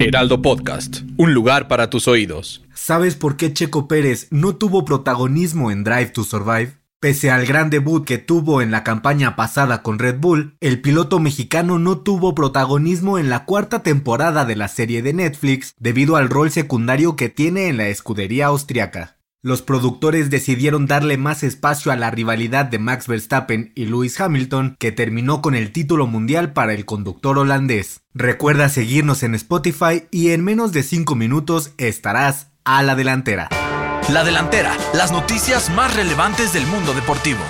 Heraldo Podcast, un lugar para tus oídos. ¿Sabes por qué Checo Pérez no tuvo protagonismo en Drive to Survive? Pese al gran debut que tuvo en la campaña pasada con Red Bull, el piloto mexicano no tuvo protagonismo en la cuarta temporada de la serie de Netflix debido al rol secundario que tiene en la escudería austriaca. Los productores decidieron darle más espacio a la rivalidad de Max Verstappen y Lewis Hamilton, que terminó con el título mundial para el conductor holandés. Recuerda seguirnos en Spotify y en menos de 5 minutos estarás a la delantera. La delantera, las noticias más relevantes del mundo deportivo.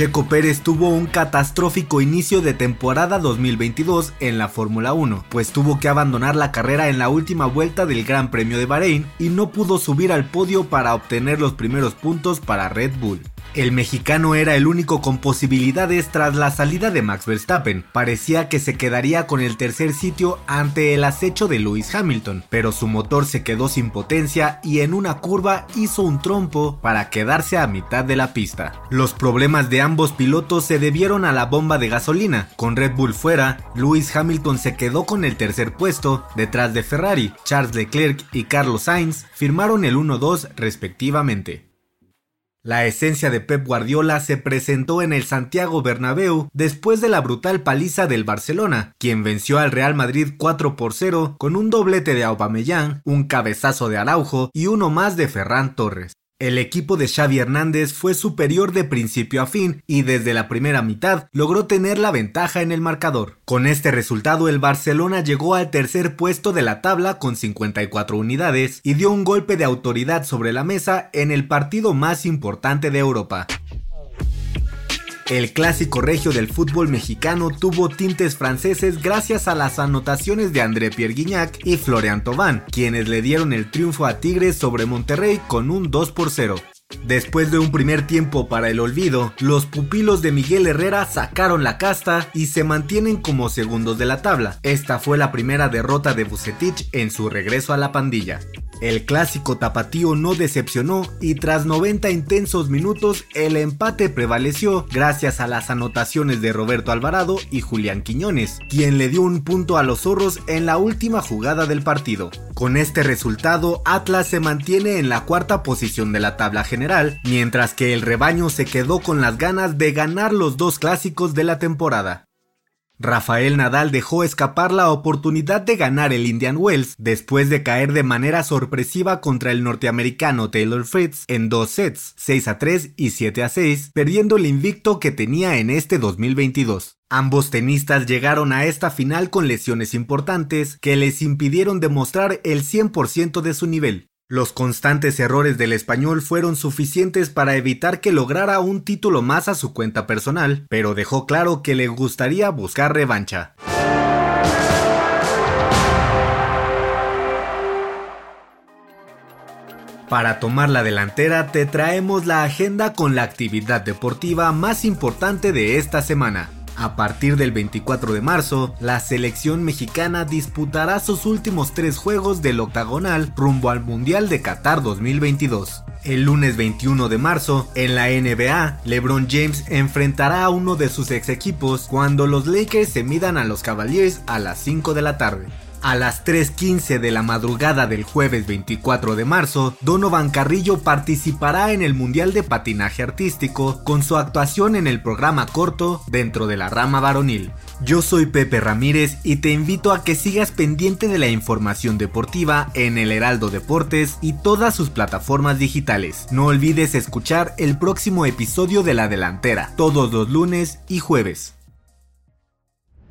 Checo Pérez tuvo un catastrófico inicio de temporada 2022 en la Fórmula 1, pues tuvo que abandonar la carrera en la última vuelta del Gran Premio de Bahrein y no pudo subir al podio para obtener los primeros puntos para Red Bull. El mexicano era el único con posibilidades tras la salida de Max Verstappen. Parecía que se quedaría con el tercer sitio ante el acecho de Lewis Hamilton, pero su motor se quedó sin potencia y en una curva hizo un trompo para quedarse a mitad de la pista. Los problemas de ambos pilotos se debieron a la bomba de gasolina. Con Red Bull fuera, Lewis Hamilton se quedó con el tercer puesto detrás de Ferrari. Charles Leclerc y Carlos Sainz firmaron el 1-2 respectivamente. La esencia de Pep Guardiola se presentó en el Santiago Bernabéu después de la brutal paliza del Barcelona, quien venció al Real Madrid 4 por 0 con un doblete de Aubameyang, un cabezazo de Araujo y uno más de Ferran Torres. El equipo de Xavi Hernández fue superior de principio a fin y desde la primera mitad logró tener la ventaja en el marcador. Con este resultado el Barcelona llegó al tercer puesto de la tabla con 54 unidades y dio un golpe de autoridad sobre la mesa en el partido más importante de Europa. El clásico regio del fútbol mexicano tuvo tintes franceses gracias a las anotaciones de André Pierre Guignac y Florian Thauvin, quienes le dieron el triunfo a Tigres sobre Monterrey con un 2 por 0. Después de un primer tiempo para el olvido, los pupilos de Miguel Herrera sacaron la casta y se mantienen como segundos de la tabla. Esta fue la primera derrota de Bucetich en su regreso a la pandilla. El clásico tapatío no decepcionó y tras 90 intensos minutos el empate prevaleció gracias a las anotaciones de Roberto Alvarado y Julián Quiñones, quien le dio un punto a los zorros en la última jugada del partido. Con este resultado, Atlas se mantiene en la cuarta posición de la tabla general, mientras que el rebaño se quedó con las ganas de ganar los dos clásicos de la temporada. Rafael Nadal dejó escapar la oportunidad de ganar el Indian Wells después de caer de manera sorpresiva contra el norteamericano Taylor Fritz en dos sets, 6 a 3 y 7 a 6, perdiendo el invicto que tenía en este 2022. Ambos tenistas llegaron a esta final con lesiones importantes que les impidieron demostrar el 100% de su nivel. Los constantes errores del español fueron suficientes para evitar que lograra un título más a su cuenta personal, pero dejó claro que le gustaría buscar revancha. Para tomar la delantera te traemos la agenda con la actividad deportiva más importante de esta semana. A partir del 24 de marzo, la selección mexicana disputará sus últimos tres juegos del octagonal rumbo al Mundial de Qatar 2022. El lunes 21 de marzo, en la NBA, LeBron James enfrentará a uno de sus ex equipos cuando los Lakers se midan a los Cavaliers a las 5 de la tarde. A las 3.15 de la madrugada del jueves 24 de marzo, Donovan Carrillo participará en el Mundial de Patinaje Artístico con su actuación en el programa corto dentro de la rama varonil. Yo soy Pepe Ramírez y te invito a que sigas pendiente de la información deportiva en el Heraldo Deportes y todas sus plataformas digitales. No olvides escuchar el próximo episodio de La Delantera, todos los lunes y jueves.